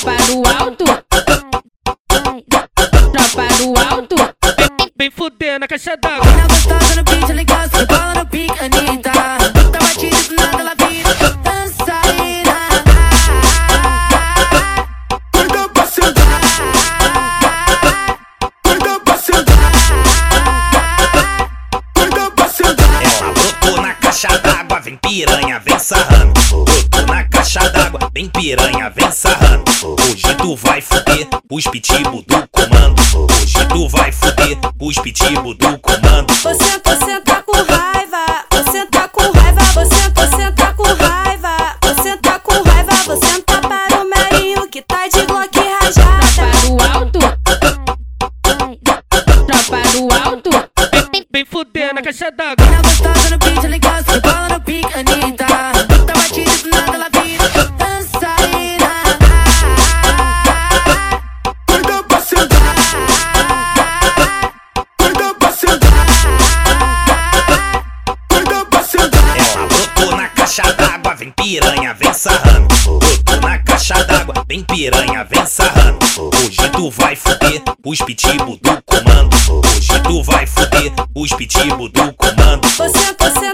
Tropa do alto. Tropa do alto. Vem fuder na caixa d'água. Mina gostosa no beat, legal, se bola no pique, Anitta. Tá batida do nada, ela vira dançarina. Doida pra sentar, doida pra sentar, doida pra sentar. Ela brotou na caixa d'água, vem piranha, vem sarrando. Brotou na caixa d'água, vem piranha, vem sarrando. Hoje tu vai fuder os pitibos do comando. Hoje tu vai fuder os pitibos do comando. Você, você tá com raiva, você tá com raiva, você, você tá com raiva, você tá com raiva, você tá para o meinho que tá de Glock rajada. Tropa do alto. Tropa do alto. Vem fuder na caixa d'água. Sentar. Ela brotou na caixa d'água, vem piranha, vem sarrando. Brotou na caixa d'água, vem piranha, vem sarrando. Hoje tu vai fuder os pitibos do comando. Hoje tu vai fuder os pitibos do comando. Você, você